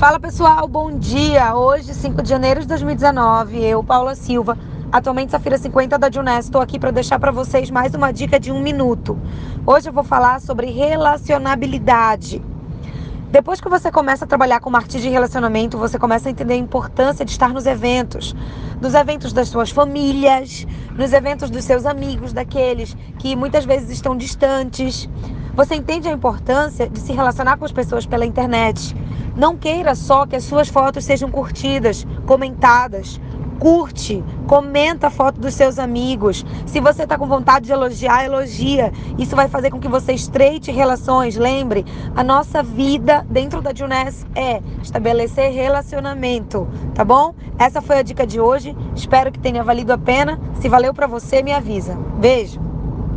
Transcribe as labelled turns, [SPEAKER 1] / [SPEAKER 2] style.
[SPEAKER 1] Fala pessoal, bom dia! Hoje, 5 de janeiro de 2019, eu, Paula Silva, atualmente Safira 50 da Juness, estou aqui para deixar para vocês mais uma dica de um minuto. Hoje eu vou falar sobre relacionabilidade. Depois que você começa a trabalhar com marketing de relacionamento, você começa a entender a importância de estar nos eventos. Nos eventos das suas famílias, nos eventos dos seus amigos, daqueles que muitas vezes estão distantes. Você entende a importância de se relacionar com as pessoas pela internet. Não queira só que as suas fotos sejam curtidas, comentadas, curte, comenta a foto dos seus amigos. Se você está com vontade de elogiar, elogia. Isso vai fazer com que você estreite relações. Lembre, a nossa vida dentro da Juness é estabelecer relacionamento, tá bom? Essa foi a dica de hoje. Espero que tenha valido a pena. Se valeu para você, me avisa. Beijo.